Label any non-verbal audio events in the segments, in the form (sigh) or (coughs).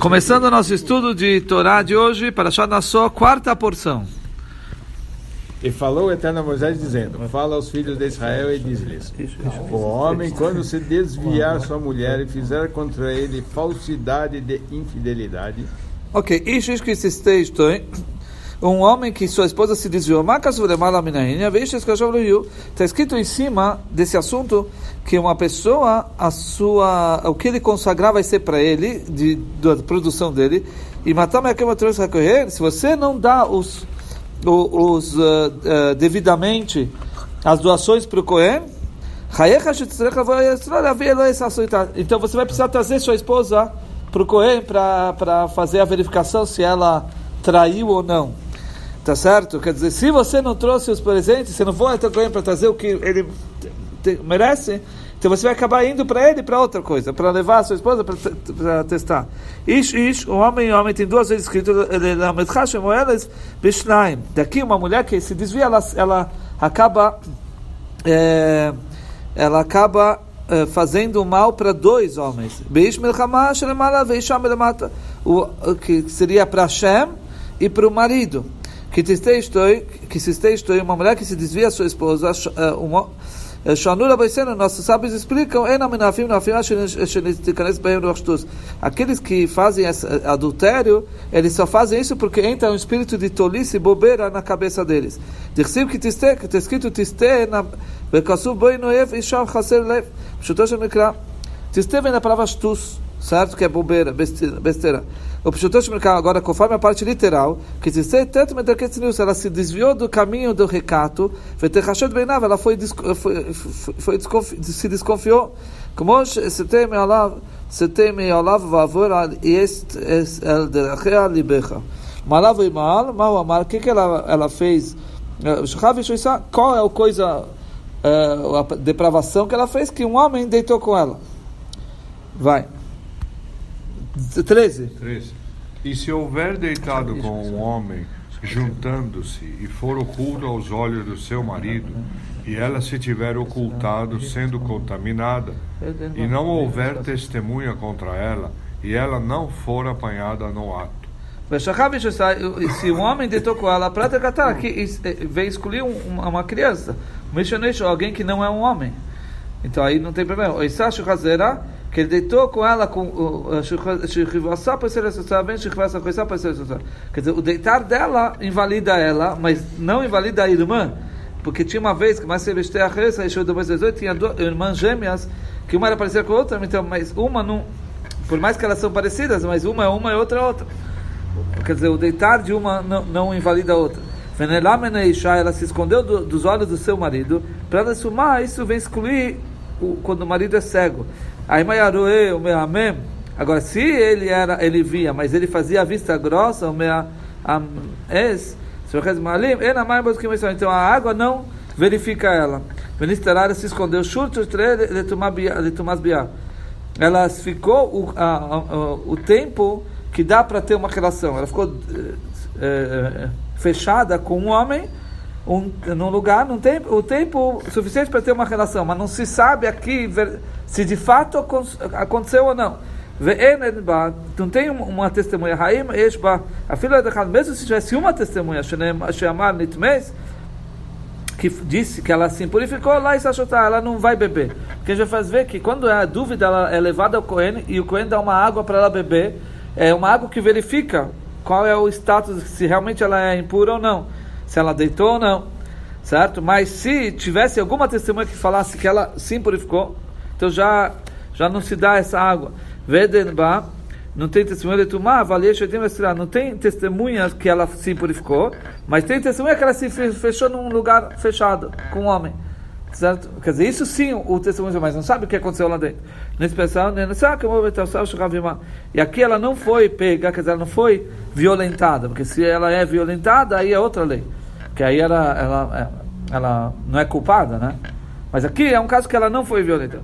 Começando o nosso estudo de Torá de hoje, para achar na sua quarta porção. E falou o Eterno a Moisés, dizendo: Fala aos filhos de Israel e diz-lhes: O homem, quando se desviar sua mulher e fizer contra ele falsidade de infidelidade. Ok, isso que esse texto, hein? Um homem que sua esposa se desviou, está escrito em cima desse assunto que uma pessoa, a sua, o que ele consagrar vai ser para ele, de, da produção dele, e matar se você não dá os, os, uh, uh, devidamente as doações para o Cohen, então você vai precisar trazer sua esposa para o Cohen para fazer a verificação se ela traiu ou não. Tá certo? Quer dizer, se você não trouxe os presentes, você não foi até o para trazer o que ele merece, então você vai acabar indo para ele para outra coisa, para levar a sua esposa para testar. Ish, ish, o homem e homem tem duas vezes escrito Daqui uma mulher que se desvia, ela, ela acaba é, ela acaba é, fazendo mal para dois homens. O que seria para Shem e para o marido que se esteja uma mulher que se desvia a sua esposa, eh, uma Shanura Baisena, nossos sábios explicam, aqueles que fazem adultério, eles só fazem isso porque entra um espírito de tolice e bobeira na cabeça deles. Que está escrito tiste na. Tiste vem da palavra shtus, certo? Que é bobeira, besteira. O Pshutosh Mikra, agora, conforme a parte literal, que tiste tanto ela se desviou do caminho do recato, ela foi, foi, foi, foi se desconfiou. Como se teme alav, se teme alav vavor al est el derachea libecha. Malav e mal, mal amar, o que que ela, ela fez? Qual é a coisa uh, a depravação que ela fez, que um homem deitou com ela. Vai. 13. 13. E se houver deitado com um homem, juntando-se, e for oculto aos olhos do seu marido, e ela se tiver ocultado, sendo contaminada, e não houver testemunha contra ela, e ela não for apanhada no ato. Se um homem deitou com ela, para tratar, que vem escolher uma, criança, alguém que não é um homem. Então aí não tem problema. O Isachu Hazera, que ele deitou com ela com o Quer dizer, o deitar dela invalida ela, mas não invalida a irmã. Porque tinha uma vez que mais se vestia a reza, tinha duas irmãs gêmeas, que uma era parecida com a outra, então, mas uma não. Por mais que elas são parecidas, mas uma é uma e outra é outra. Quer dizer, o deitar de uma não, não invalida a outra. Ela se escondeu do, dos olhos do seu marido. Para desfumar, isso vem excluir o, quando o marido é cego. Agora, se ele era, ele via, mas ele fazia a vista grossa, o es, então a água não verifica ela. Ministrar se escondeu, ela ficou o, a, a, o tempo que dá para ter uma relação. Ela ficou é, fechada com um homem um, num lugar, num tempo, o tempo suficiente para ter uma relação, mas não se sabe aqui se de fato aconteceu ou não. Não tem uma testemunha. A filha da mesmo se tivesse uma testemunha, que disse que ela se purificou, lá e ela não vai beber. Porque já faz ver que quando a dúvida ela é levada ao Cohen e o Cohen dá uma água para ela beber, é uma água que verifica qual é o status, se realmente ela é impura ou não, se ela deitou ou não, certo? Mas se tivesse alguma testemunha que falasse que ela se purificou, então já, já não se dá essa água. Vedenba, não tem testemunha de Tumá, não tem testemunha que ela se purificou, mas tem testemunha que ela se fechou num lugar fechado com um homem. Certo? Quer dizer, isso sim o testemunho, mas não sabe o que aconteceu lá dentro. Nesse pensar, e aqui ela não foi pega, quer dizer, ela não foi violentada, porque se ela é violentada, aí é outra lei. Que aí ela, ela, ela não é culpada, né? Mas aqui é um caso que ela não foi violentada.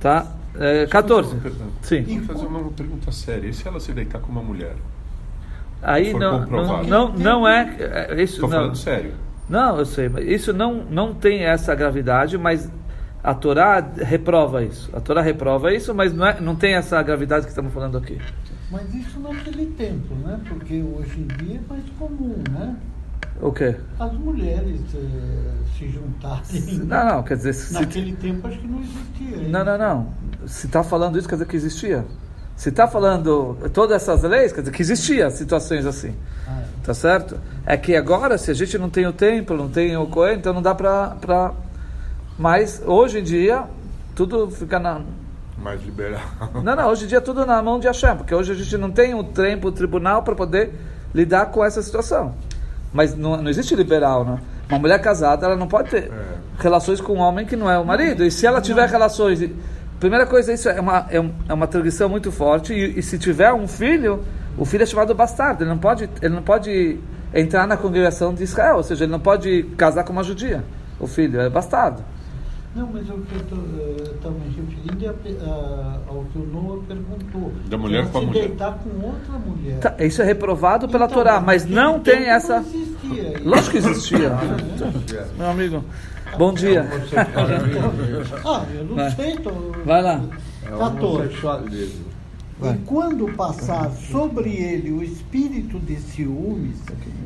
Tá? É, 14. Sim. Sim. fazer uma pergunta séria. E se ela se deitar com uma mulher? Aí não, não, não, não é. é isso, Estou falando sério. Não, eu sei, mas isso não, não tem essa gravidade, mas a Torá reprova isso. A Torá reprova isso, mas não, é, não tem essa gravidade que estamos falando aqui. Mas isso naquele tempo, né? Porque hoje em dia é mais comum, né? O quê? As mulheres eh, se juntarem. Não, não, quer dizer... Se, Naquele tempo acho que não existia. ainda. não, não, não. Se está falando isso, quer dizer que existia. Se está falando todas essas leis, quer dizer que existia situações assim. Ah, é. Tá certo? É que agora, se a gente não tem o templo, não tem o Cohen, então não dá pra, pra... Mas, hoje em dia, tudo fica na... Mais liberal. (laughs) Não, não, hoje em dia é tudo na mão de Hashem, porque hoje a gente não tem o tempo, o tribunal para poder lidar com essa situação. Mas não, não existe liberal, né? Uma mulher casada, ela não pode ter É. relações com um homem que não é o marido. E se ela tiver relações... e- Primeira coisa, isso é uma, é um- é uma tradição muito forte. E, e se tiver um filho, o filho é chamado bastardo. Ele não pode, ele não pode entrar na congregação de Israel. Ou seja, ele não pode casar com uma judia. O filho é bastardo. Não, mas o que eu estava me referindo é a a- ao que o Noah perguntou. Da mulher com a se mulher. deitar com outra mulher. Tá, isso é reprovado pela Então, Torá, mas não tem essa... Não existia isso. Lógico que existia. (laughs) Meu amigo, bom dia. (laughs) Ah, eu não Vai. sei. Tô... Vai lá. É o 14. homossexualismo. E quando passar sobre ele o espírito de ciúmes,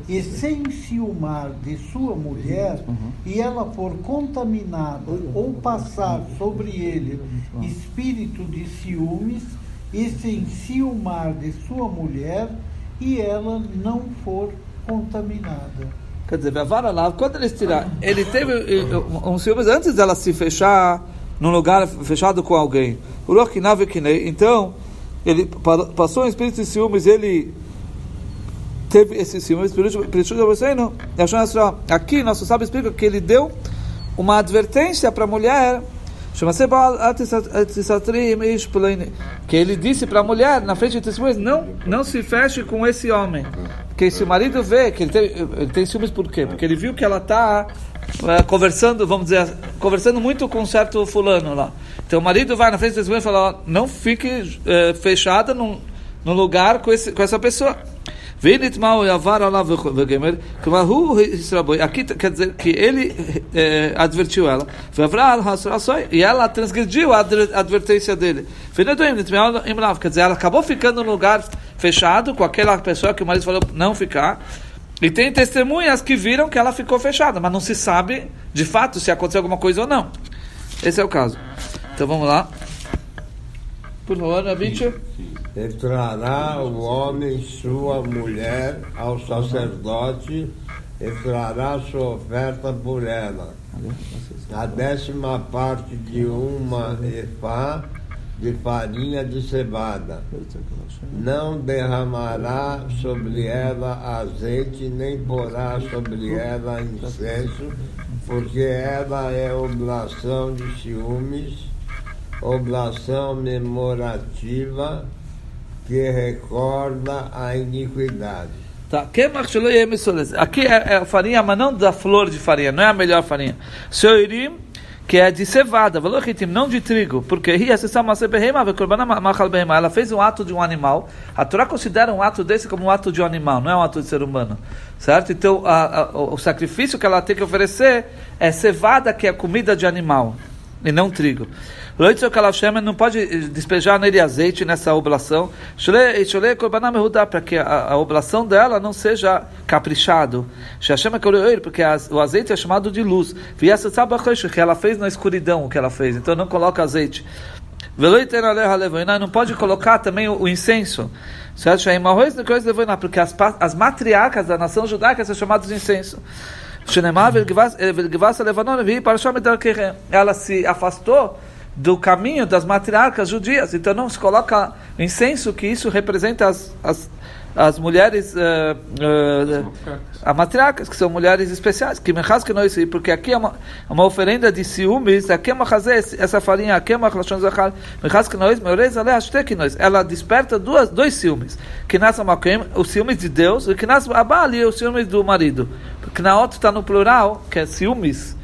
e se enciumar de sua mulher, e ela for contaminada, ou passar sobre ele espírito de ciúmes, e se enciumar de sua mulher, e ela não for contaminada. Quer dizer, a vara lá, quando eles tiraram, ele teve eh, um ciúmes antes dela se fechar num lugar fechado com alguém. Então, ele pa- passou um espírito de ciúmes, ele teve esse ciúmes, espírito de não. Aqui, nosso sábio explica que ele deu uma advertência para a mulher. Que ele disse para a mulher, na frente de testemunhas, não, não se feche com esse homem. Porque se o marido vê que ele tem, ele tem ciúmes, por quê? Porque ele viu que ela está ah, conversando, vamos dizer, conversando muito com um certo fulano lá. Então o marido vai na frente da testemunha e fala: não fique é, fechada num, num lugar com, esse, com essa pessoa. Aqui quer dizer que ele é, advertiu ela. E ela transgrediu a advertência dele. Quer dizer, ela acabou ficando num lugar fechado com aquela pessoa que o marido falou não ficar e tem testemunhas que viram que ela ficou fechada, mas não se sabe de fato se aconteceu alguma coisa ou não. Esse é o caso. Então vamos lá. Por favor, Abitio. Entrará o homem sua mulher ao sacerdote e trará sua oferta por ela. A décima parte de uma efá de farinha de cevada. Não derramará sobre ela azeite, nem porá sobre ela incenso, porque ela é oblação de ciúmes, oblação memorativa que recorda a iniquidade. Tá. Misoles. Aqui é, é a farinha, mas não da flor de farinha, não é a melhor farinha. Seurim, que é de cevada, não de trigo, porque behema. Ela fez um ato de um animal. A Torá considera um ato desse como um ato de um animal, não é um ato de ser humano, certo? Então, a- a- o sacrifício que ela tem que oferecer é cevada, que é comida de animal, e não trigo. Loitzo Kalashemen não pode eh, despejar nele azeite nessa oblação. Eh, Para que a, a oblação dela não seja caprichado. Porque as, o azeite é chamado de luz. Viessa que ela fez na escuridão o que ela fez. Então não coloca azeite. Não pode colocar também o, o incenso. Porque as, as matriarcas da nação judaica são chamadas de incenso. Eh, ela se afastou do caminho das matriarcas judias. Então não se coloca incenso, que isso representa as, as, as mulheres, eh, eh, as matriarcas, que são mulheres especiais. Que mechaz que nós, porque aqui é uma, uma oferenda de ciúmes, aqui é uma essa farinha, aqui é uma lashon zachar, mechaz que nós, meurez aleh ashte que nós. Ela desperta duas, dois ciúmes. Que nasce o ciúmes de Deus, e que nasce abali, o ciúmes do marido. Porque na outra está no plural, que é ciúmes.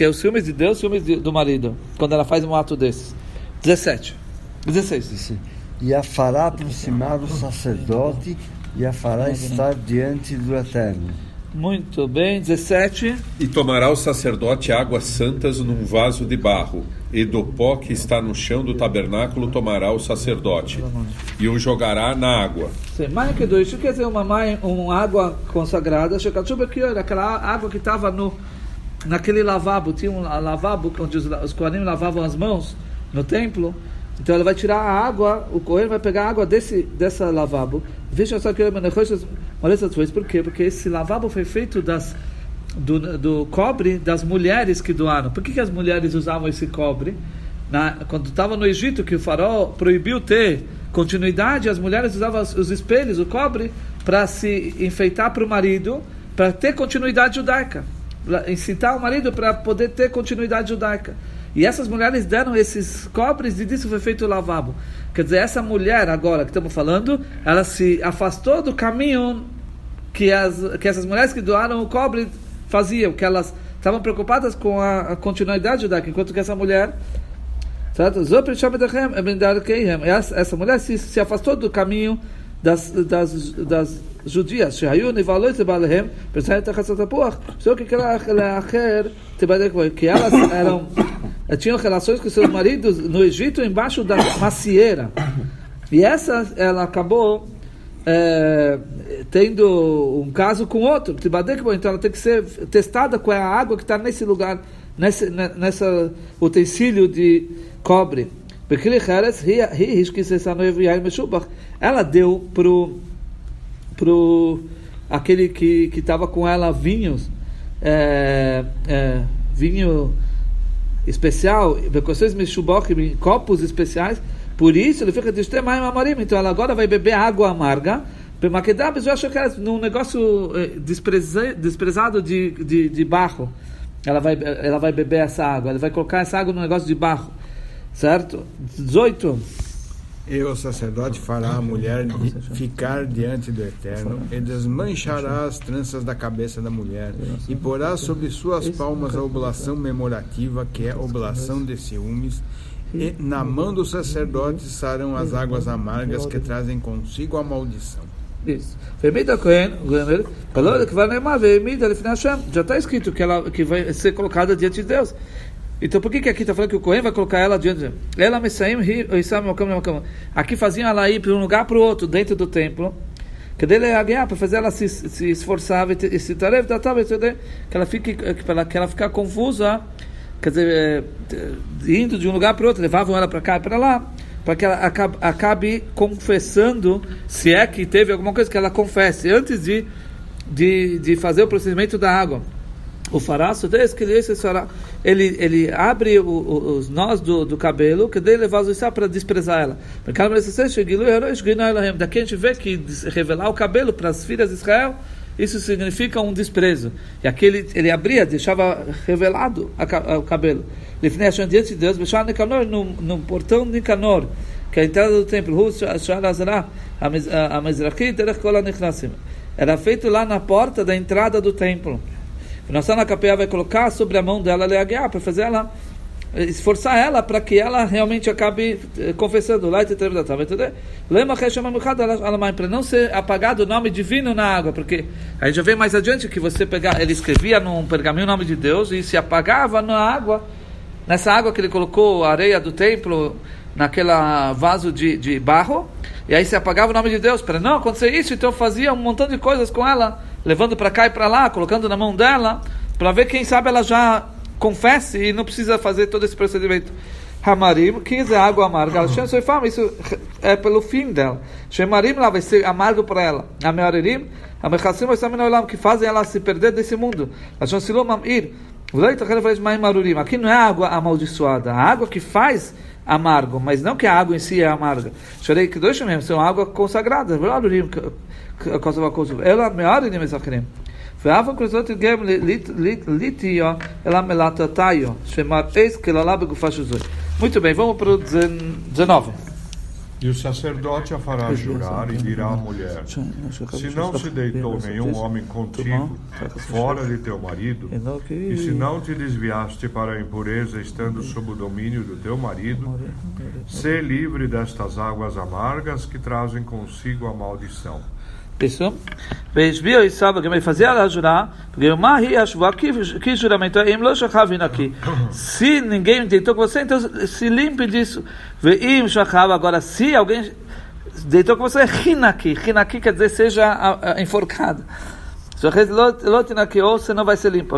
Porque é o ciúmes de Deus, ciúmes de- do marido. Quando ela faz um ato desses. 17. 16. E a fará aproximar o sacerdote e a fará estar diante do Eterno. Muito bem, 17. E tomará o sacerdote águas santas num vaso de barro, e do pó que está no chão do tabernáculo tomará o sacerdote, e o jogará na água. Mãe que dois, isso quer dizer uma mãe, uma água consagrada, aquela água que estava no naquele lavabo, tinha um lavabo onde os, os coanim lavavam as mãos no templo. Então ela vai tirar a água, o Cohen vai pegar a água desse dessa lavabo. Veja só que por quê? Porque esse lavabo foi feito das do, do cobre das mulheres que doaram. Por que, que as mulheres usavam esse cobre? Na, quando estava no Egito, que o faraó proibiu ter continuidade, as mulheres usavam os espelhos, o cobre, para se enfeitar para o marido, para ter continuidade judaica. Incitar o marido para poder ter continuidade judaica. E essas mulheres deram esses cobres e disso foi feito o lavabo. Quer dizer, essa mulher agora que estamos falando, ela se afastou do caminho que, as, que essas mulheres que doaram o cobre faziam, que elas estavam preocupadas com a, a continuidade judaica, enquanto que essa mulher certo? Essa, mulher se, se afastou do caminho das, das, das judias, que elas eram, tinham relações com seus maridos no Egito embaixo da macieira. E essa, ela acabou tendo um caso com outro. Então ela tem que ser testada com a água que está nesse lugar, nesse nessa utensílio de cobre. Ela deu pro pro aquele que que estava com ela vinhos é, é, vinho especial, copos especiais. Por isso ele fica então ela agora vai beber água amarga. Eu acho que era num negócio eh, desprezado de, de, de barro. Ela vai, ela vai beber essa água. Ela vai colocar essa água num negócio de barro. Certo? 18. E o sacerdote fará a mulher ficar diante do Eterno e desmanchará as tranças da cabeça da mulher e porá sobre suas palmas a oblação memorativa, que é oblação de ciúmes, e na mão do sacerdote estarão as águas amargas que trazem consigo a maldição. Isso. Já está escrito que ela que vai ser colocada diante de Deus. Então por que, que aqui está falando que o Cohen vai colocar ela diante ela Aqui faziam ela ir para um lugar para o outro dentro do templo. Que dele é para fazer ela se, se esforçar e se tarefa que ela fique que ela, que ela ficar confusa, quer dizer, eh, indo de um lugar para o outro, levavam ela para cá e para lá, para que ela acabe, acabe confessando, se é que teve alguma coisa que ela confesse antes de de, de fazer o procedimento da água o faraço desse que ele ele abre o, o, os nós do, do cabelo que dele levar os para desprezar ela. Daqui a gente vê que revelar o cabelo para as filhas de Israel isso significa um desprezo. E aquele ele abria deixava revelado a, a, o cabelo. Diante de Deus no, no portão de Nicanor que é a entrada do templo. Era feito lá na porta da entrada do templo nossa Ana Capea vai colocar sobre a mão dela Leaguear, para fazer ela, esforçar ela para que ela realmente acabe eh, confessando. Lá e para não ser apagado o nome divino na água, porque a gente já vê mais adiante que você pegar, ele escrevia num pergaminho o nome de Deus e se apagava na água, nessa água que ele colocou a areia do templo, naquela vaso de, de barro, e aí se apagava o nome de Deus. Para não acontecer isso, então fazia um montão de coisas com ela levando para cá e para lá, colocando na mão dela, para ver quem sabe ela já confesse e não precisa fazer todo esse procedimento. Hamarim, 15 é água amarga. Isso é pelo fim dela. Shemarim lá vai ser amargo para ela. Amearim, Amechassim vai ser que fazem ela se perder desse mundo. Mamir. Aqui não é água amaldiçoada, a água que faz amargo, mas não que a água em si é amarga. Chorei que dois mesmo, são água consagrada. אלא מערינים מזכרים. ואף הכרזות גם ליטיו, אלא מלטתיו, שמראה כללה בגופה של זו. Muito bem, vamos para o 19. E o sacerdote a fará jurar e dirá à mulher: Se não se deitou nenhum homem contigo, fora de teu marido, e se não te desviaste para a impureza estando sob o domínio do teu marido, sê livre destas águas amargas que trazem consigo a maldição. Isso. Veisbio e Saba, que me fazia ela jurar, porque Mahi Ashua, que, juramento é? Im lo shachavin aqui. Se ninguém deitou com você, então se limpe disso. Veim shachav, agora se alguém deitou com você, hinaki. Hinaki quer dizer seja enforcado. Ou você não vai ser limpo.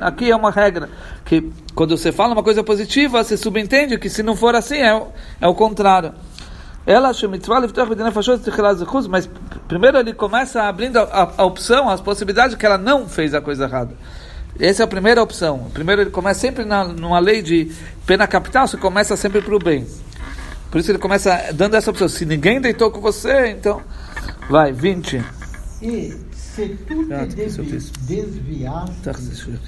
Aqui é uma regra que quando você fala uma coisa positiva, você subentende que se não for assim, é, o- é o contrário. Ela mas primeiro ele começa abrindo a, a, a opção, as possibilidades que ela não fez a coisa errada. Essa é a primeira opção. Primeiro ele começa sempre na, numa lei de pena capital, você começa sempre para o bem. Por isso ele começa dando essa opção. Se ninguém deitou com você, então vai, 20. E se tu te desviaste,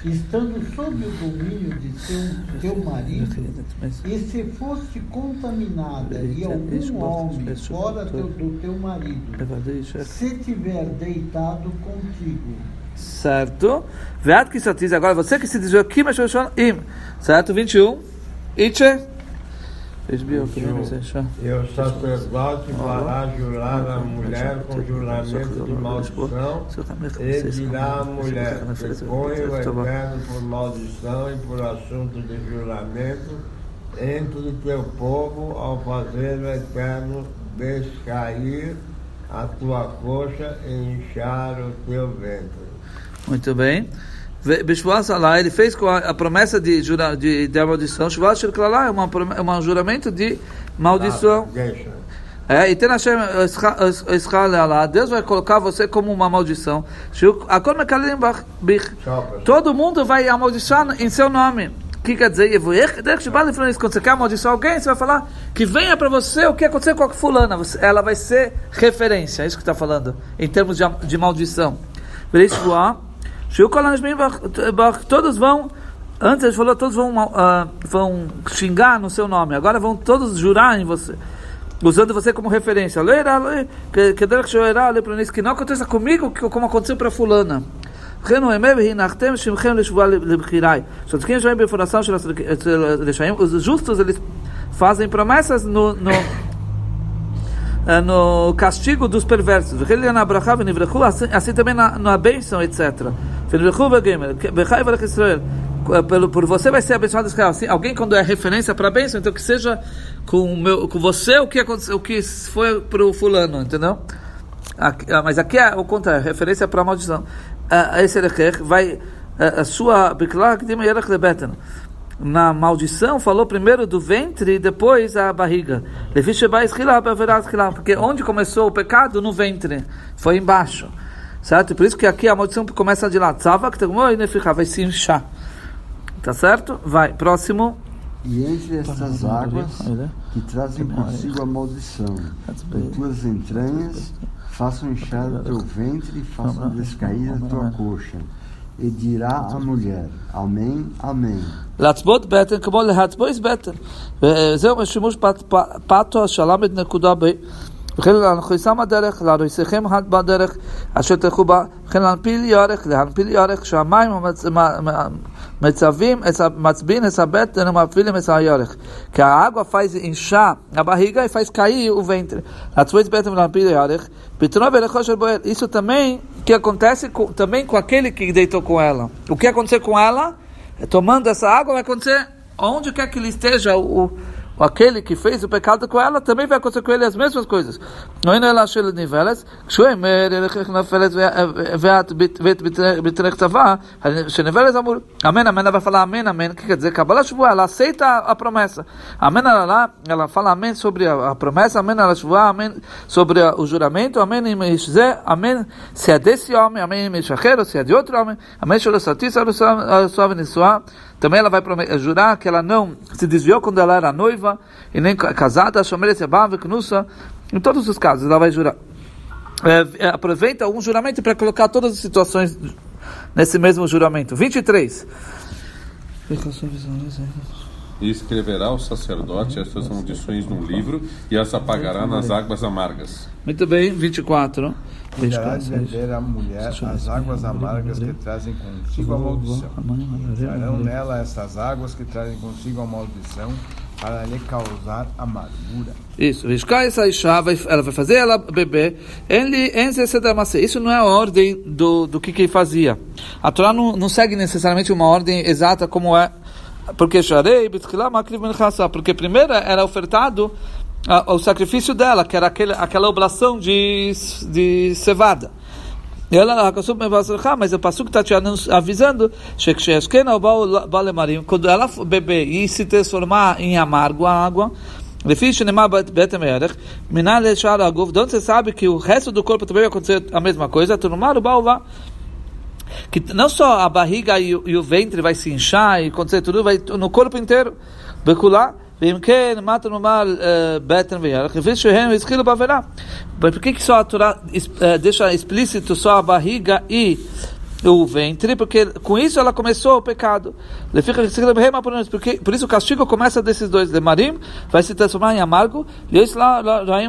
estando sob o domínio de teu, teu marido, e se foste contaminada e algum homem fora teu- do teu marido se tiver deitado contigo, Certo? Veat que agora você que se desviou aqui, mas eu im. Certo? 21. Itche. Esbio, que não sei, só. E o sacerdote fará jurar a mulher com juramento de maldição e dirá à mulher: Põe o eterno por maldição e por assunto de juramento entre teu povo ao fazer o eterno descair a tua coxa e inchar o teu ventre. Muito bem. Ele fez com a, promessa de, jura, de, de maldição. Shuvas Shel Klalá é uma é um juramento de maldição. Deixa. É, e tem Hashem Israel Allah, Deus vai colocar você como uma maldição. Todo mundo vai amaldiçoar em seu nome. O que quer dizer? Quando você quer amaldiçoar alguém, você vai falar que venha para você o que aconteceu com a fulana. Ela vai ser referência, é isso que está falando, em termos de, de maldição. Shiu Todos vão, antes ele falou, todos vão, uh, vão xingar no seu nome, agora vão todos jurar em você usando você como referência. Que que não aconteça comigo como aconteceu para fulana. Os justos eles fazem promessas no, no, eh, no castigo dos perversos. Assim, assim também na, na bênção, etc. Pelo, por você vai ser abençoado Israel. Assim, alguém quando é referência para bênção, então que seja com, meu, com você o que aconteceu, o que foi para o fulano, entendeu? Aqui, ah, mas aqui é o contrário, referência para ah, a maldição. Esse Erecher vai ah, a sua na maldição falou primeiro do ventre e depois a barriga. Porque onde começou o pecado? No ventre. Foi embaixo. Certo? Por isso que aqui a maldição começa de lá. Tzava, que tem vai se inchar. Tá certo? Vai. Próximo. E entre estas águas que trazem consigo a maldição, em tuas entranhas façam inchar o teu ventre e façam descair a tua coxa. E dirá a mulher: Amém, Amém. להצבות בטן כמו להצבויס בטן. וזהו השימוש פת- פ- פתו השלם את נקודה ב... וכן להנכיסם הדרך, להריסכם בדרך אשר תלכו בה, וכן להנפיל ירך, להנפיל ירך, שהמים המצ- מ- מ- מצבים, את ה- מצביעים את הבטן ומפעילים את הירך. כי האגua faz inchar a barriga e faz cair o ventre. להצבויס בטן ולהנפיל ירך, פתרונו ולכו של בוער. Isso também que acontece com, também com aquele que deitou com ela. O que aconteceu com ela? tomando essa água vai acontecer onde quer que ele esteja o, o aquele que fez o pecado com ela também vai acontecer com ele as mesmas coisas. Amém, amém, ela vai falar amém, amém. O que quer dizer? Kabbalah Shuvah, ela aceita a promessa. Amém, ela lá, ela fala amém sobre a promessa, amém, ela Shuvah, amém sobre o juramento, amém, amém, se é desse homem, amém, se é de outro homem, amém, se é de outro homem, também ela vai jurar que ela não se desviou quando ela era noiva e nem ca- casada em todos os casos ela vai jurar. É, é, aproveita um juramento para colocar todas as situações nesse mesmo juramento. 23 E escreverá o sacerdote essas maldições num livro e as apagará nas águas amargas. muito bem 24 Cuidará de vender à mulher as águas amargas que trazem consigo a maldição. Farão nela essas águas que trazem consigo a maldição, para lhe causar amargura. Isso, essa Isha, ela vai fazer ela beber. Isso não é a ordem do, do que, que ele fazia. A Torá não, não segue necessariamente uma ordem exata como é. Porque porque primeiro era ofertado uh, o sacrifício dela, que era aquele, aquela oblação de, de cevada. E ela mas o Passuco está te avisando quando ela beber e se transformar em amargo a água, onde você sabe que o resto do corpo também vai acontecer a mesma coisa, que não só a barriga e o, e o ventre vai se inchar e acontecer tudo, vai no corpo inteiro. Becular. ואם כן, מה אתה נאמר בטן וירח? לפי שהם התחילו בעבירה. Por que, que só a Torá deixa explícito só a barriga e o ventre? Porque com isso ela começou o pecado. Porque, por isso o castigo começa desses dois. Lemarim vai se transformar em amargo. E isso lá,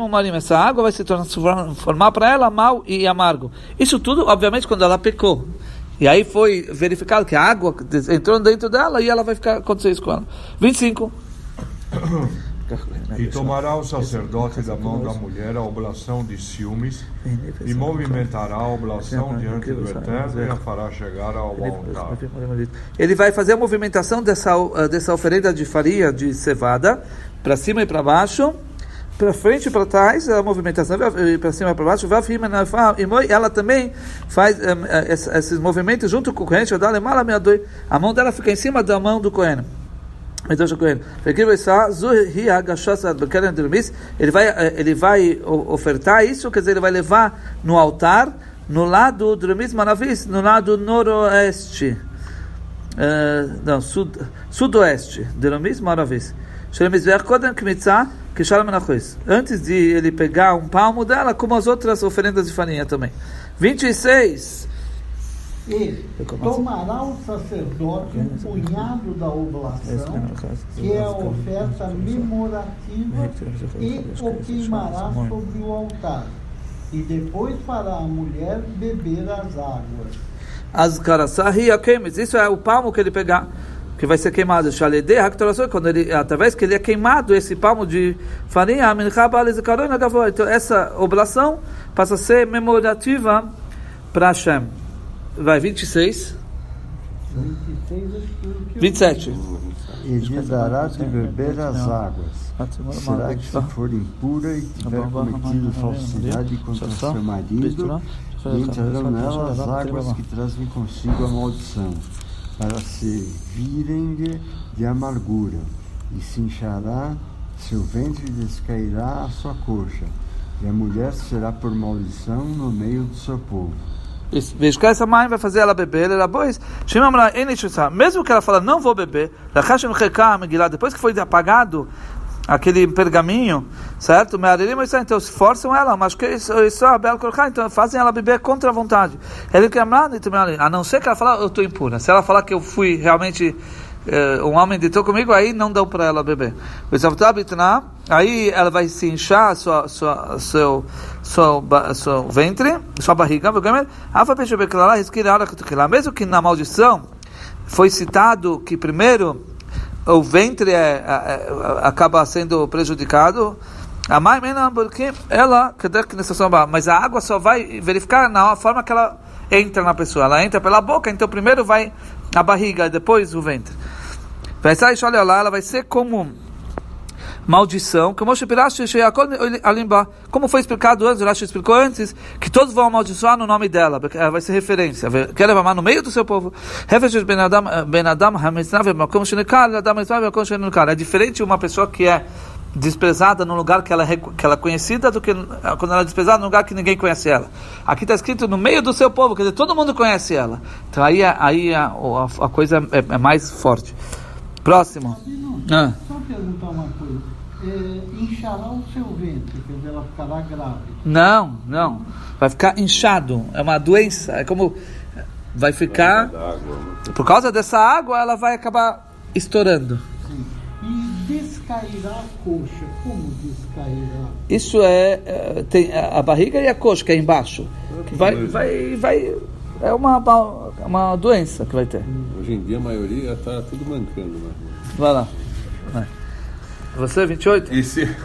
marim. Essa água vai se transformar para ela mal e amargo. Isso tudo, obviamente, quando ela pecou. E aí foi verificado que a água entrou dentro dela e ela vai ficar acontecer isso com ela. 25. E tomará o sacerdote da mão da mulher a oblação de ciúmes e movimentará a oblação diante do Eterno e a fará chegar ao altar. Ele vai fazer a movimentação dessa, eh, dessa oferenda de farinha de cevada para cima e para baixo para frente e para trás, a movimentação para cima e para baixo, e ela também faz eh, esses movimentos junto com o Cohen, a mão dela fica em cima da mão do Cohen. Então, ele vai, eh, ele vai ofertar isso, quer dizer, ele vai levar no altar, no lado do Manavis, no lado noroeste, uh, não, sud, sudoeste, Drumis Manavis. Antes de ele pegar um palmo dela, como as outras oferendas de farinha também. 26. E tomará o sacerdote um punhado da oblação, que é a oferta memorativa, e o queimará sobre o altar. E depois fará a mulher beber as águas. As carasahi Isso é o palmo que ele pegar que vai ser queimado. Quando ele, através que ele é queimado, esse palmo de farinha, então essa oblação passa a ser memorativa para Hashem vai 26. 27. E lhe dará de beber as águas. Será que se for impura e tiver cometido falsidade contra seu marido, entrarão nela as águas que trazem consigo a maldição, para servirem-lhe de amargura, e se inchará seu ventre descairá a sua coxa, e a mulher será por maldição no meio do seu povo. Vishka essa mãe vai fazer ela beber, ela depois, mesmo que ela fala, não vou beber, depois que foi apagado aquele pergaminho, certo? Então forçam ela, mas que isso é então fazem ela beber contra a vontade. Quer a não ser que ela fale, eu estou impura. Se ela falar que eu fui realmente uh, um homem deitou comigo, aí não dá para ela beber. Aí ela vai se inchar sua, sua, seu, seu, seu ventre, sua barriga, mesmo que na maldição foi citado que primeiro o ventre é, é, é acaba sendo prejudicado, a mãe porque ela, mas a água só vai verificar na forma que ela entra na pessoa. Ela entra pela boca, então primeiro vai a barriga, depois o ventre. Vai sair, olha lá, ela vai ser como maldição, como foi explicado antes, o Rashi explicou antes, que todos vão amaldiçoar no nome dela, vai ser referência, quer levar no meio do seu povo. É diferente uma pessoa que é desprezada no lugar que ela, é, que ela é conhecida do que quando ela é desprezada no lugar que ninguém conhece ela. Aqui está escrito no meio do seu povo, quer dizer, todo mundo conhece ela. Então aí, aí a, a, a coisa é, é, mais forte. Próximo. ah. Só perguntar uma coisa. É, inchará o seu ventre, quer dizer, ela ficará grávida? Não, não. Vai ficar inchado. É uma doença. É como. Vai ficar. Por causa dessa água, ela vai acabar estourando. Sim. E descairá a coxa. Como descairá? Isso é. é tem a barriga e a coxa, que é embaixo. Que vai, vai, vai. É uma, uma doença que vai ter. Hoje em dia a maioria está tudo mancando. Né? Vai lá. Vai. Você, 28? E se,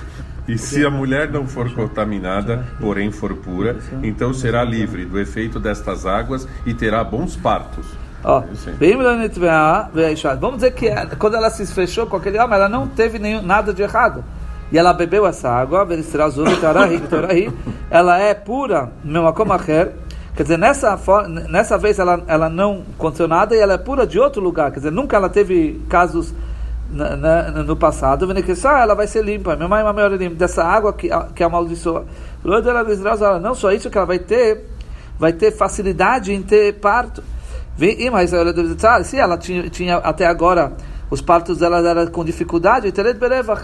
e se a mulher não for contaminada, porém for pura, então será livre do efeito destas águas e terá bons partos. Ó, vamos dizer que quando ela se fechou com aquele homem, ela não teve nenhum, nada de errado. E ela bebeu essa água, ela é pura, quer dizer, nessa, nessa vez ela, ela não aconteceu nada e ela é pura de outro lugar, quer dizer, nunca ela teve casos na, na, no passado, ela vai ser limpa, minha mãe é maior limpa, dessa água que, que amaldiçoa. Não só isso que ela vai ter, vai ter facilidade em ter parto. Se ela tinha, tinha até agora os partos dela eram com dificuldade,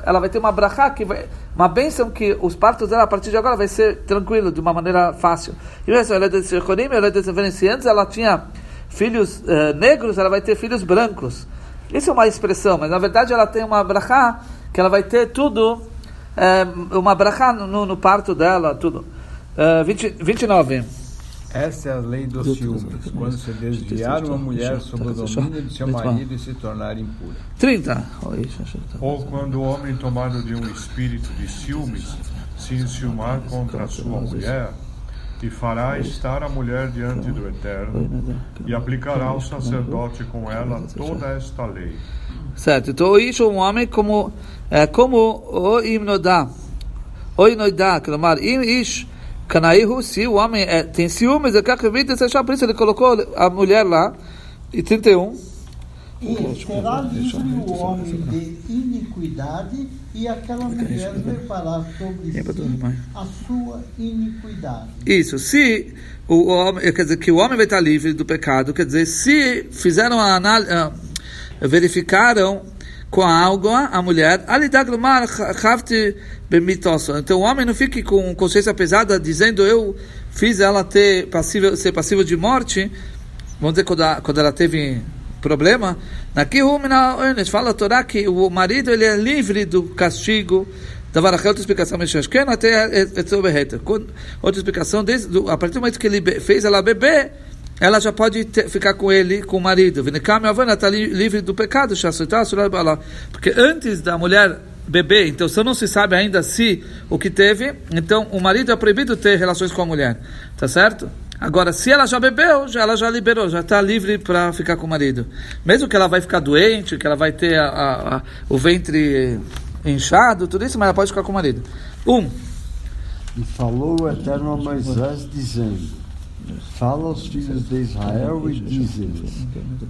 ela vai ter uma brachá, que vai, uma bênção que os partos dela a partir de agora vai ser tranquilo, de uma maneira fácil. E ela tinha filhos uh, negros, ela vai ter filhos brancos. Isso é uma expressão, mas na verdade ela tem uma brachá, que ela vai ter tudo, uh, uma brachá no, no, parto dela, tudo. Uh, 20, 29. Essa é a lei dos ciúmes, quando se desviar uma mulher sob o domínio de seu marido e se tornar impura. 30. Ou quando o homem tomado de um espírito de ciúmes se enciumar contra a sua mulher, e fará estar a mulher diante do Eterno, e aplicará ao sacerdote com ela toda esta lei. Certo, então isso é um homem como, é, como o imnodá, o inodá, que é im ish, Canaihu, se o homem é, tem ciúmes, é por isso. Ele colocou a mulher lá, e 31. E será livre o homem de iniquidade e aquela mulher levará sobre si a sua iniquidade. Isso, se o homem, quer dizer, que o homem vai estar livre do pecado, quer dizer, se fizeram a análise, verificaram com a água a mulher, então o homem não fique com consciência pesada dizendo eu fiz ela ter passível, ser passível de morte, vamos dizer quando, quando ela teve problema, Naqui fala a Torá que o marido ele é livre do castigo. Davar outra explicação Meshashken até Etzobeheta. Outra explicação, desde, a partir do momento que ele fez ela beber, ela já pode ter, ficar com ele, com o marido. Vinekam Avana está livre do pecado, porque antes da mulher beber, então se não se sabe ainda se o que teve, então o marido é proibido ter relações com a mulher, tá certo? Agora, se ela já bebeu, já, ela já liberou, já está livre para ficar com o marido. Mesmo que ela vai ficar doente, que ela vai ter a, a, a, o ventre inchado, tudo isso, mas ela pode ficar com o marido. Um. E falou o Eterno a Moisés, dizendo: Fala aos filhos de Israel e diz-lhes: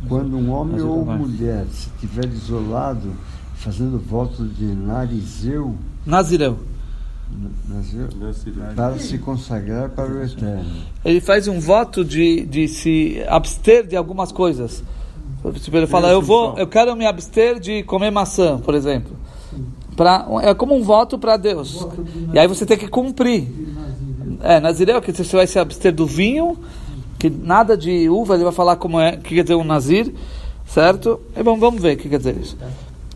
Quando um homem ou mulher se estiver isolado, fazendo voto de Narizeu. Nazireu para se consagrar para o Eterno. Ele faz um voto de, de se abster de algumas coisas. Tipo, ele fala, eu vou, eu quero me abster de comer maçã, por exemplo. Pra, é como um voto para Deus. E aí você tem que cumprir. É, Nazireu, que você vai se abster do vinho, que nada de uva, ele vai falar como é, que quer dizer um Nazir, certo? E bom, vamos ver o que quer dizer isso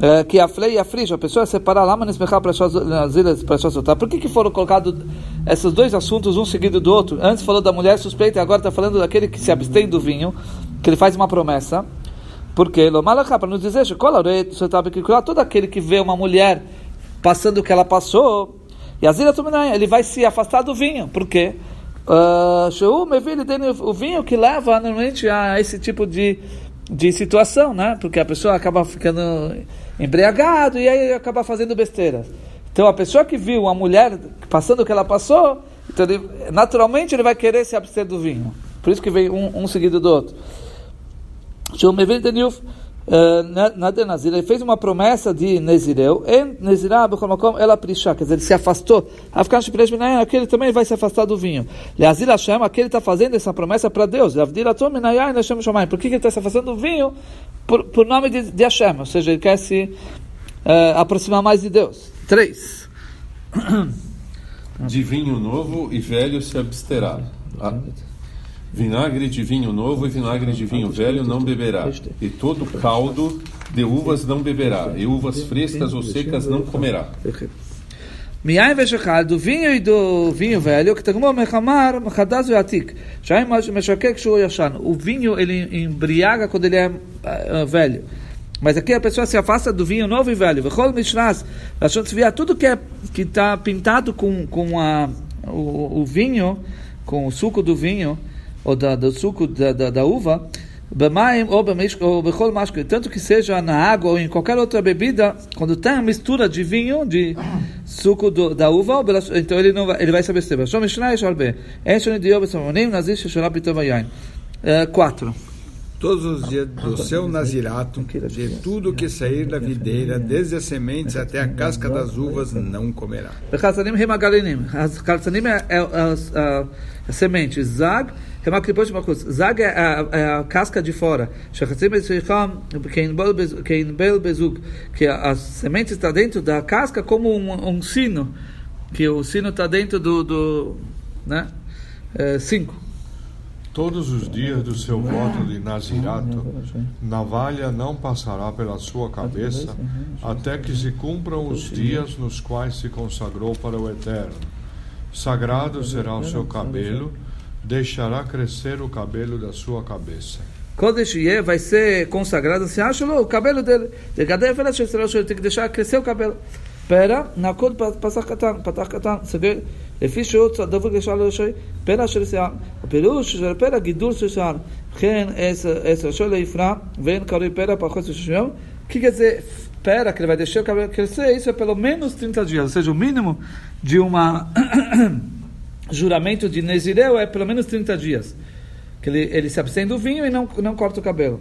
é, que a flei e a frija, a pessoa separar lá, mas para soltar. Por que, que foram colocados esses dois assuntos um seguido do outro? Antes falou da mulher suspeita e agora está falando daquele que se abstém do vinho, que ele faz uma promessa. Porque, para nos dizer, todo aquele que vê uma mulher passando o que ela passou, e a zira ele vai se afastar do vinho. Por quê? Uh, o vinho que leva normalmente a esse tipo de, de situação, né? Porque a pessoa acaba ficando embriagado e aí acaba fazendo besteira. Então a pessoa que viu a mulher passando o que ela passou, então ele, naturalmente ele vai querer se abster do vinho. Por isso que vem um, um seguido do outro. Eh, ele fez uma promessa de Nezireu, ela prisha, quer dizer, ele se afastou. Aquele também vai se afastar do vinho. Leazir Hashem, aquele está fazendo essa promessa para Deus. Por que ele está se afastando do vinho? Por, por nome de, de Hashem, ou seja, ele quer se uh, aproximar mais de Deus. Três. (coughs) De vinho novo e velho se absterá. Ah. Vinagre de vinho novo e vinagre de vinho velho não beberá, e todo caldo de uvas não beberá, e uvas frescas ou secas não comerá. Miai veshachal, do vinho e do vinho velho, que mechadaz e atik. Shaim meshakek shu yashan. O vinho, ele embriaga quando ele é velho. Mas aqui a pessoa se afasta do vinho novo e velho. Tudo que é está pintado com, com a, o, o, vinho, com o suco do vinho, ou da, do suco da, da, da uva, ou tanto que seja na água ou em qualquer outra bebida, quando tem a mistura de vinho, de suco do, da uva, então ele não vai, ele vai se abster. Quatro. Todos os dias do seu nazirato, de tudo que sair da videira, desde as sementes até a casca das uvas, não comerá. As calçanim é, é, é a semente. Zag, Zag é a, é a casca de fora. Que a semente está dentro da casca como um, um sino. Que o sino está dentro do, do né? É, cinco. Todos os dias do seu voto de Nazirato, navalha não passará pela sua cabeça até que se cumpram os dias nos quais se consagrou para o Eterno. Sagrado será o seu cabelo, deixará crescer o cabelo da sua cabeça. Kodesh Yeh vai ser consagrado, se acha o cabelo dele. Tem que deixar crescer o cabelo. פרע נקוד פסח קטן, פתח קטן, סגר, לפי שהוא דבוק ישר לראשי, פרע של שיער. הפירוש של פרע גידול של שיער, וכן עשר שול ליפרע, ואין קרוי פרע פחות של יום, que quer dizer, pera, que ele vai deixar o cabelo crescer, isso é pelo menos 30 dias, ou seja, o mínimo de um (clears throat) juramento de Nezireu é pelo menos 30 dias. Que ele, ele se abstém do vinho e não, não corta o cabelo.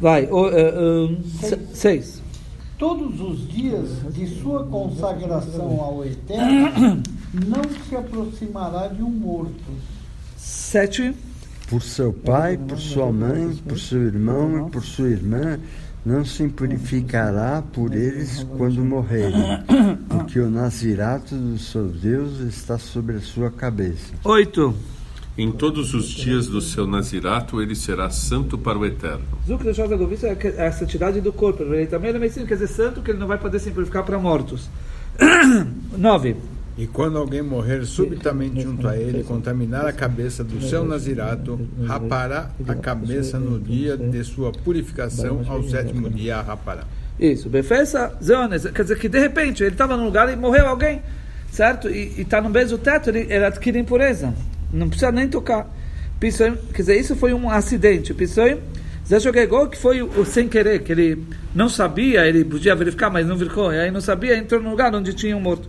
Vai, o, uh, um, seis todos os dias de sua consagração ao Eterno, não se aproximará de um morto. Sete. Por seu pai, por sua mãe, por seu irmão e por sua irmã, não se purificará por eles quando morrerem, porque o nazirato do seu Deus está sobre a sua cabeça. Oito. Em todos os dias do seu nazirato, ele será santo para o eterno. É a santidade do corpo. Ele também é quer dizer santo, que ele não vai poder simplificar para mortos. (clears throat) 9. E quando alguém morrer subitamente junto a ele, contaminar a cabeça do seu nazirato, rapará a cabeça no dia de sua purificação, ao sétimo dia rapará. Isso, befesa zones, quer dizer que de repente ele estava num lugar e morreu alguém, certo? E está no mesmo teto, ele, ele adquire impureza. Não precisa nem tocar. Quer dizer, isso foi um acidente. Pisoim, Zeshogegol, que foi o, o sem querer, que ele não sabia, ele podia verificar, mas não verificou. E aí não sabia, entrou no lugar onde tinha um morto.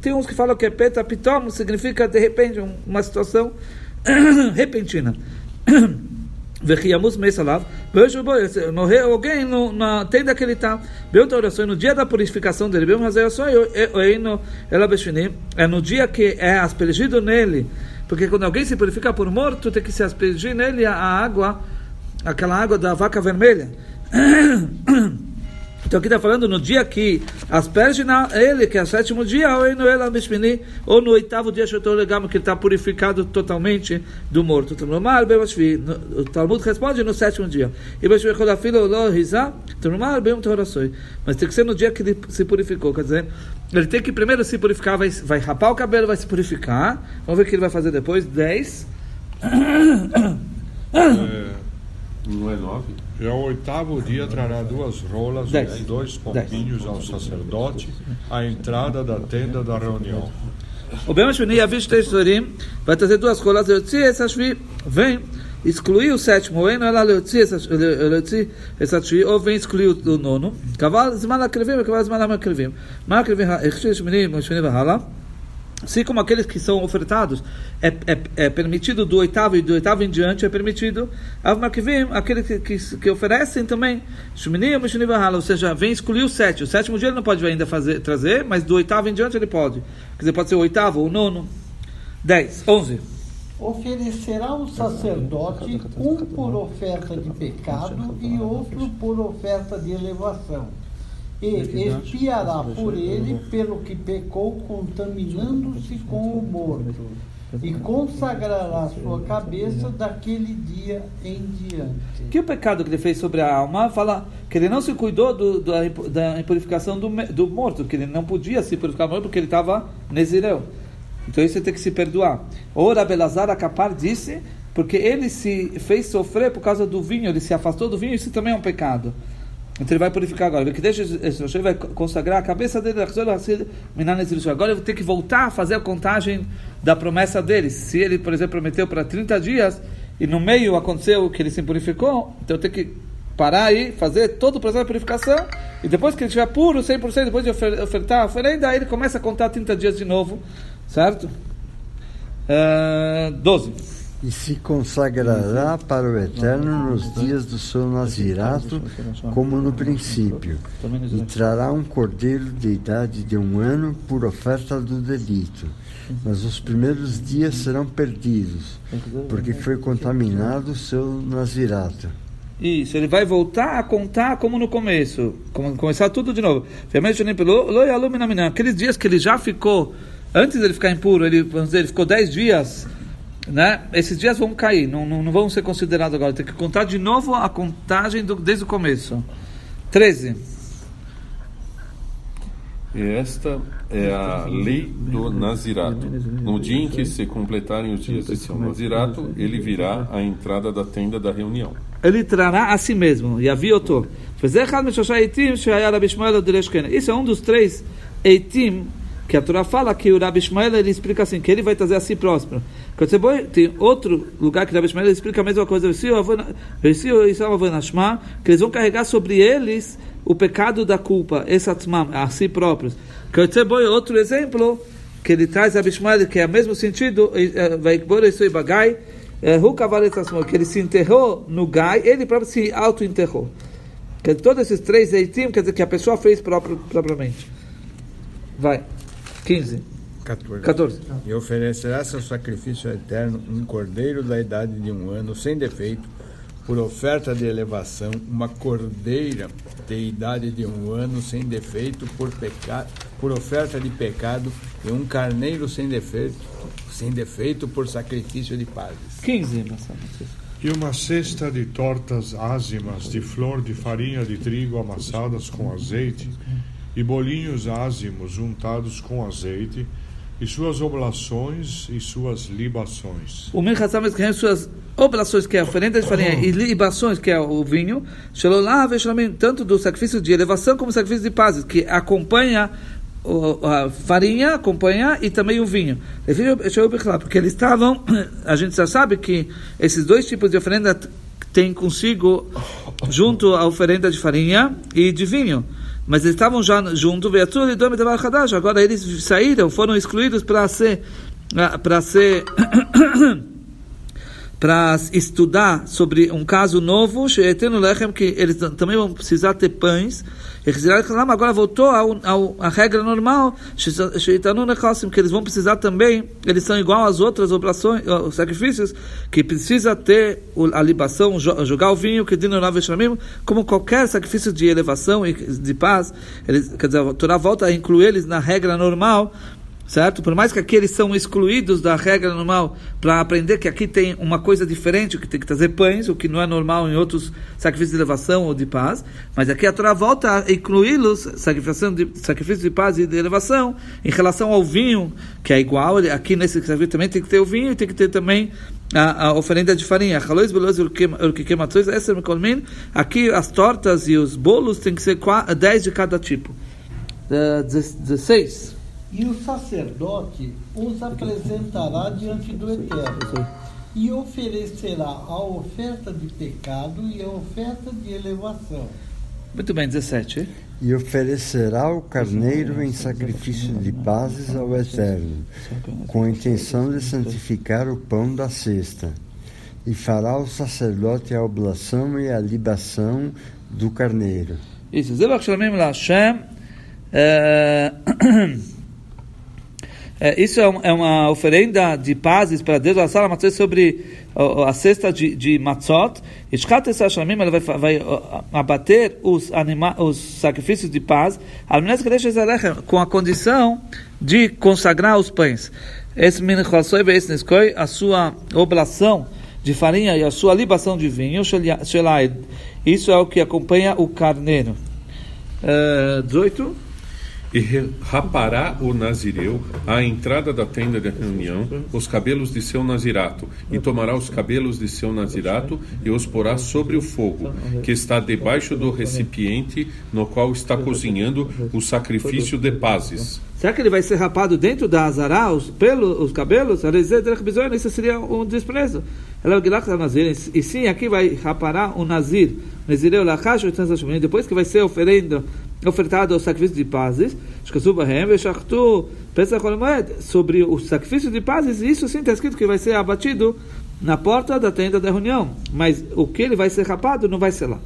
Tem uns que falam que é peta pitom significa de repente uma situação (coughs) repentina. (coughs) Vechiamus Meisalav, morreu alguém no, na tenda que ele está. Outra oração, no dia da purificação dele, Beu fazer oração, ela é no dia que é aspergido nele, porque quando alguém se purifica por morto, tem que se aspergir nele a água, aquela água da vaca vermelha. (coughs) Então aqui está falando no dia que asperge na ele, que é o sétimo dia, ou no ela ou no oitavo dia, que ele está purificado totalmente do morto. O Talmud responde no sétimo dia. Mas tem que ser no dia que ele se purificou. Quer dizer, ele tem que primeiro se purificar, vai, vai rapar o cabelo, vai se purificar. Vamos ver o que ele vai fazer depois. Dez. (coughs) É, não é nove? E ao oitavo dia trará duas rolas Dez. e dois pombinhos ao sacerdote à entrada da tenda da reunião. O Bema Shvini Yavish Teishorim vai trazer duas rolas de Yotzi essa Shvi, vem excluir o sétimo, ou não ela Yotzi essa Shvi, ou vem excluir o nono. Kaval Zman Akrivim, Kaval Zman Akrivim. Ma Akrivim, Echshir Shmini, Shvini Vahala. Assim como aqueles que são ofertados, é, é, é, permitido do oitavo e do oitavo em diante, é permitido. Aqueles que, que, que oferecem também, ou seja, vem excluir o sétimo. O sétimo dia ele não pode ainda fazer, trazer, mas do oitavo em diante ele pode. Quer dizer, pode ser o oitavo o nono. Dez, onze. Oferecerá o sacerdote um por oferta de pecado e outro por oferta de elevação e expiará por ele pelo que pecou, contaminando-se com o morto, e consagrará sua cabeça daquele dia em diante. Que o pecado que ele fez sobre a alma fala que ele não se cuidou do, do, da impurificação do, do morto, que ele não podia se purificar morto porque ele estava nezireu. Então isso tem que se perdoar. Ora Belazar Acapar disse porque ele se fez sofrer por causa do vinho, ele se afastou do vinho, isso também é um pecado. Então ele vai purificar agora. Que deixa ele vai consagrar a cabeça dele. Agora ele ter que voltar a fazer a contagem da promessa dele. Se ele, por exemplo, prometeu para 30 dias e no meio aconteceu que ele se purificou, então tem que parar aí, fazer todo o processo de purificação e depois que ele estiver puro, 100%, depois de ofertar a oferenda, aí ele começa a contar 30 dias de novo, certo? Uh, 12 e se consagrará para o Eterno nos dias do seu nazirato, como no princípio, e trará um cordeiro de idade de um ano por oferta do delito. Mas os primeiros dias serão perdidos, porque foi contaminado o seu nazirato. Isso, ele vai voltar a contar como no começo, como, começar tudo de novo. Aqueles dias que ele já ficou, antes de ele ficar impuro, ele, vamos dizer, ele ficou 10 dias né? Esses dias vão cair, não, não, não vão ser considerados agora. Tem que contar de novo a contagem do, desde o começo. 13. E esta é a lei do Nazirato. No dia em que se completarem os dias de seu Nazirato, ele virá à entrada da tenda da reunião. Ele trará a si mesmo. E havia outro. Isso é um dos três eitim que a Torá fala que o Rabi Ishmael ele explica assim, que ele vai trazer a si Tem outro lugar que Rabi Ishmael explica a mesma coisa, que eles vão carregar sobre eles o pecado da culpa, a si próprios. Outro exemplo, que ele traz a Ishmael, que é o mesmo sentido, eh, que ele se enterrou no gai, ele próprio se auto-enterrou. Todos esses três eitim, quer dizer que a pessoa fez próprio, propriamente. Vai. 15. 14. 14. E oferecerá seu sacrifício eterno um cordeiro da idade de um ano, sem defeito, por oferta de elevação, uma cordeira de idade de um ano, sem defeito, por, peca... por oferta de pecado, e um carneiro sem defeito, sem defeito por sacrifício de pazes. 15. E uma cesta de tortas ázimas de flor de farinha de trigo amassadas com azeite e bolinhos ázimos untados com azeite, e suas oblações e suas libações. O Minchassam escreve suas oblações, que é a oferenda de farinha, e libações, que é o vinho, tanto do sacrifício de elevação como do sacrifício de paz, que acompanha a farinha, acompanha e também o vinho. Porque eles estavam, a gente já sabe que esses dois tipos de oferenda têm consigo, junto a oferenda de farinha e de vinho mas eles estavam já junto, agora eles saíram, foram excluídos para ser ah, para ser (clears throat) para estudar sobre um caso novo, que eles também vão precisar ter pães. Agora voltou ao, ao, à regra normal, que eles vão precisar também, eles são igual às outras oblações, os sacrifícios, que precisa ter a libação, jogar o vinho, que como qualquer sacrifício de elevação e de paz, eles, quer dizer, a Torá volta a incluir eles na regra normal, certo? Por mais que aqui eles são excluídos da regra normal, para aprender que aqui tem uma coisa diferente, que tem que trazer pães, o que não é normal em outros sacrifícios de elevação ou de paz, mas aqui a Torá volta a incluí-los, sacrifício de, sacrifício de paz e de elevação, em relação ao vinho, que é igual, aqui nesse sacrifício também tem que ter o vinho e tem que ter também a, a oferenda de farinha. Aqui as tortas e os bolos tem que ser 10 de cada tipo. Uh, 16 e o sacerdote os apresentará diante do Eterno e oferecerá a oferta de pecado e a oferta de elevação. Muito bem, 17. E oferecerá o carneiro em sacrifício de pazes ao Eterno, com a intenção de santificar o pão da cesta. E fará o sacerdote a oblação e a libação do carneiro. Isso. (clears throat) (coughs) Zebach Shalomim Hashem. Eh, É, isso é, um, é, uma oferenda de pazes para Deus. A sala matzot sobre a, cesta de, de matzot. E ela vai, vai abater os, anima, os sacrifícios de paz com a condição de consagrar os pães. Esse a sua oblação de farinha e a sua libação de vinho, isso é o que acompanha o carneiro. Uh, 18. E rapará o nazireu à entrada da tenda de reunião os cabelos de seu nazirato, e tomará os cabelos de seu nazirato e os porá sobre o fogo, que está debaixo do recipiente no qual está cozinhando o sacrifício de pazes. Será que ele vai ser rapado dentro da azará, os pelos, os cabelos? Isso seria um desprezo. E sim, aqui vai raparar o nazir. Nazireu lachash depois que vai ser oferendo, ofertado o sacrifício de pazes, sobre o sacrifício de pazes, isso sim está escrito que vai ser abatido na porta da tenda da reunião. Mas o que ele vai ser rapado não vai ser lá.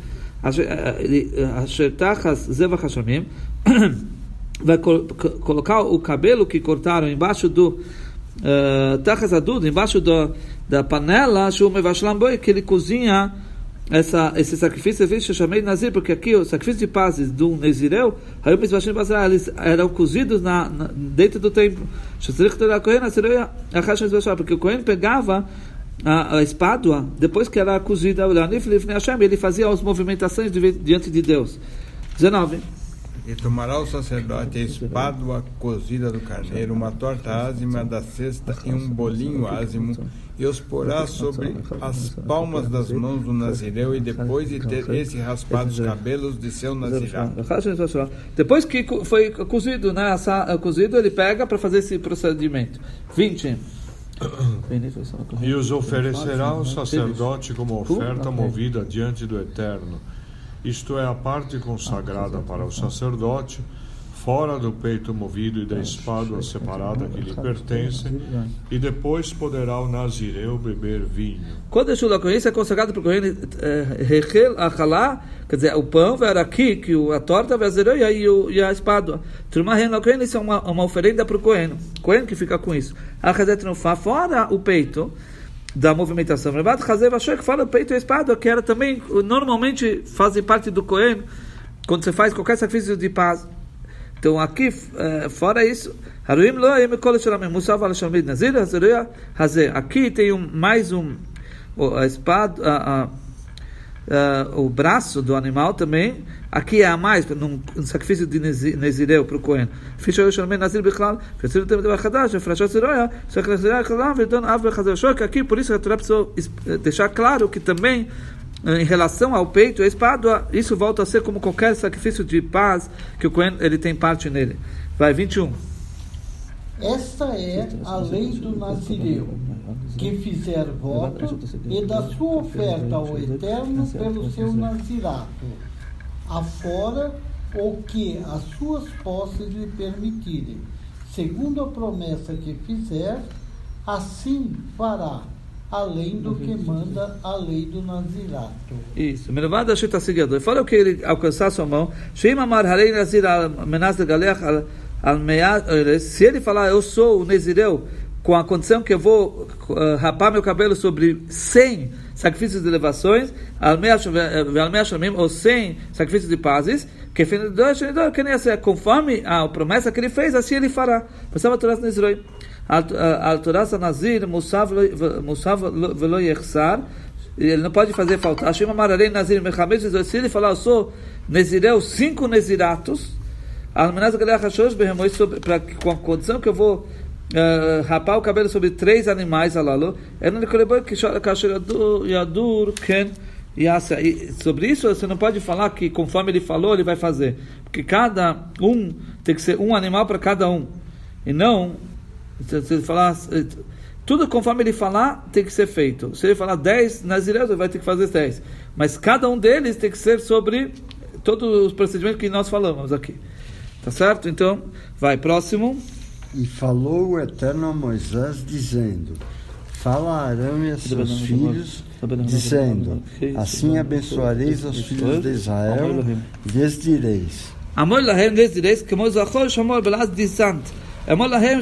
Zevach hashamim (coughs) vai colocar o cabelo que cortaram embaixo do uh, embaixo do, da panela, que ele cozinha essa, esse sacrifício, eu chamei nazir, porque aqui o sacrifício de pazes do Nezireu, eles eram cozidos na, na, dentro do templo. Porque o Cohen pegava a, a espádua, depois que era cozida, ele fazia as movimentações diante de Deus. 19. E tomará o sacerdote a espádua cozida do carneiro, uma torta ázima da cesta e um bolinho ázimo, e os porá sobre as palmas das mãos do nazireu, e depois de ter esse raspado os cabelos de seu nazirão. Depois que foi cozido, né, cozido, ele pega para fazer esse procedimento. 20. E os oferecerá o sacerdote como oferta movida diante do Eterno isto é, a parte consagrada para o sacerdote, fora do peito movido e da espada separada que lhe pertence, e depois poderá o nazireu beber vinho. Quando o Kohen é consagrado para o Kohen, Rechel Achalá, quer dizer, o pão vai aqui, que a torta e a espada. Trumah Kohen, isso é uma, uma oferenda para o Kohen. Kohen que fica com isso. Achadet fora o peito, da movimentação. Rabat Hazev que fala peito e espada, que era também, normalmente fazem parte do Cohen, quando você faz qualquer sacrifício de paz. Então aqui, eh, fora isso, aqui tem um, mais um, a espada, a, a, a, o braço do animal também, Aqui é a mais, num, sacrifício de Nezireu para o Cohen. Ficha eu chamei Nazir Bichlal, fizer o tempo Zeroya, só que Nazir Bichlal, Verdon Av Bechazar que aqui, por isso a Torá precisou deixar claro que também em relação ao peito, a espada, isso volta a ser como qualquer sacrifício de paz que o Cohen ele tem parte nele. Vai, 21. Esta é a lei do Nazireu, que fizer voto e da sua oferta ao Eterno pelo seu Nazirato afora o que as suas posses lhe permitirem. Segundo a promessa que fizer, assim fará, além do que manda a lei do Nazirato. Isso. Melvada Shita seguidor. Fala o que ele alcançar sua mão. Sheima Amar Harei Nazir Menas de Galeach al Se ele falar, eu sou o Nezireu, com a condição que eu vou uh, rapar meu cabelo sobre 100 sacrifícios de elevações, ou 100 sacrifícios de pazes, que conforme a promessa que ele fez, assim ele fará. Pensava a Torá. Al Torá Nazir, Musav Velo ele não pode fazer faltar. Nazir se ele falar, eu sou Nezireu, cinco Neziratos, Behemoi, com a condição que eu vou uh, rapar o cabelo sobre três animais, alalo, e sobre isso você não pode falar que conforme ele falou ele vai fazer, porque cada um tem que ser um animal para cada um, e não ele falar tudo conforme ele falar tem que ser feito. Se ele falar 10 nazireus, ele vai ter que fazer 10. Mas cada um deles tem que ser sobre todos os procedimentos que nós falamos aqui. Tá certo? Então, vai, próximo. E falou o Eterno a Moisés, dizendo: Fala a Arão e a seus filhos, dizendo: Assim abençoareis os filhos de Israel, lhes direis: Amor lahem lhes direis, que Moisachol chamou Belaz dizant. Amor lahem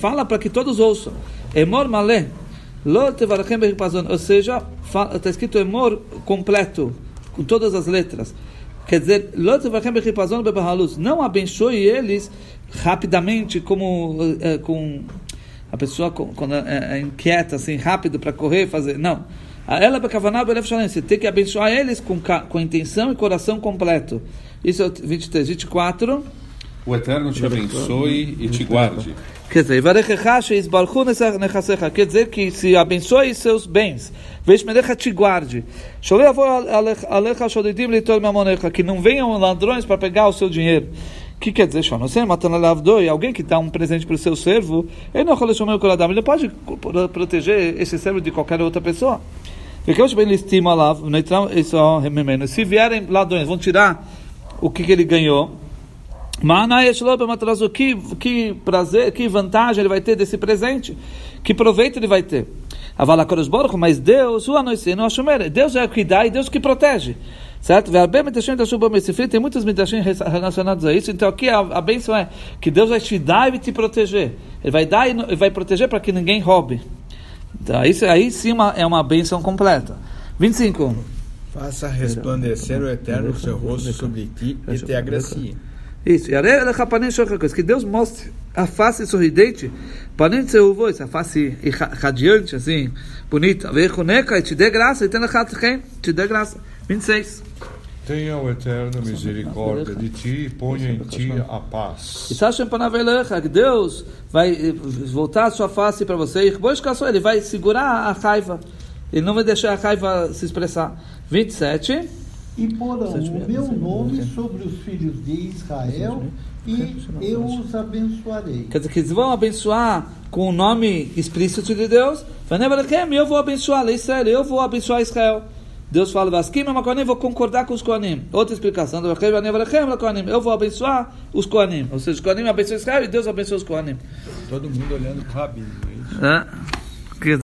fala para que todos ouçam. Emor malé. Lo tevarachem Ou seja, está escrito emor completo, com todas as letras. Quer dizer, não abençoe eles rapidamente, como é, com a pessoa com, quando é, é inquieta, assim, rápido para correr, fazer. Não. Ela você tem que abençoar eles com, com intenção e coração completo. Isso é 23, 24. O Eterno te abençoe e te guarde. Quer dizer, quer dizer que se abençoe seus bens, te guarde. Que não venham ladrões para pegar o seu dinheiro. O que quer dizer, alguém que dá um presente para o seu servo, ele não pode proteger esse servo de qualquer outra pessoa. Se vierem ladrões, vão tirar o que, que ele ganhou. Que, que prazer, que vantagem ele vai ter desse presente? Que proveito ele vai ter? Mas Deus, Deus é o que dá e Deus que protege. Certo? Tem muitos midrashim relacionados a isso. Então aqui a, a bênção é que Deus vai te dar e te proteger. Ele vai dar e vai proteger para que ninguém roube. Então, isso, aí sim uma, é uma bênção completa. 25. Faça resplandecer o eterno seu rosto sobre ti e te agracie. Isso. E que Deus mostre a face sorridente, panem a face radiante, assim, bonita. E te dê graça, e te dê graça. 26. Tenha o eterno misericórdia de ti e ponha em ti a paz. E que Deus vai eh, voltar a sua face para você e ele vai segurar a raiva. Ele não vai deixar a raiva se expressar. 27 e porão o meu nome sobre os filhos de Israel e eu os abençoarei. Quer dizer, que eles vão abençoar com o nome explícito de Deus. Eu vou abençoar Israel, eu vou abençoar Israel. Deus fala, eu vou concordar com os Koanim. Outra explicação, eu vou abençoar os Koanim. Ou seja, os Koanim abençoam Israel e Deus abençoa os Koanim. Todo mundo olhando para o Rabino, é isso? É.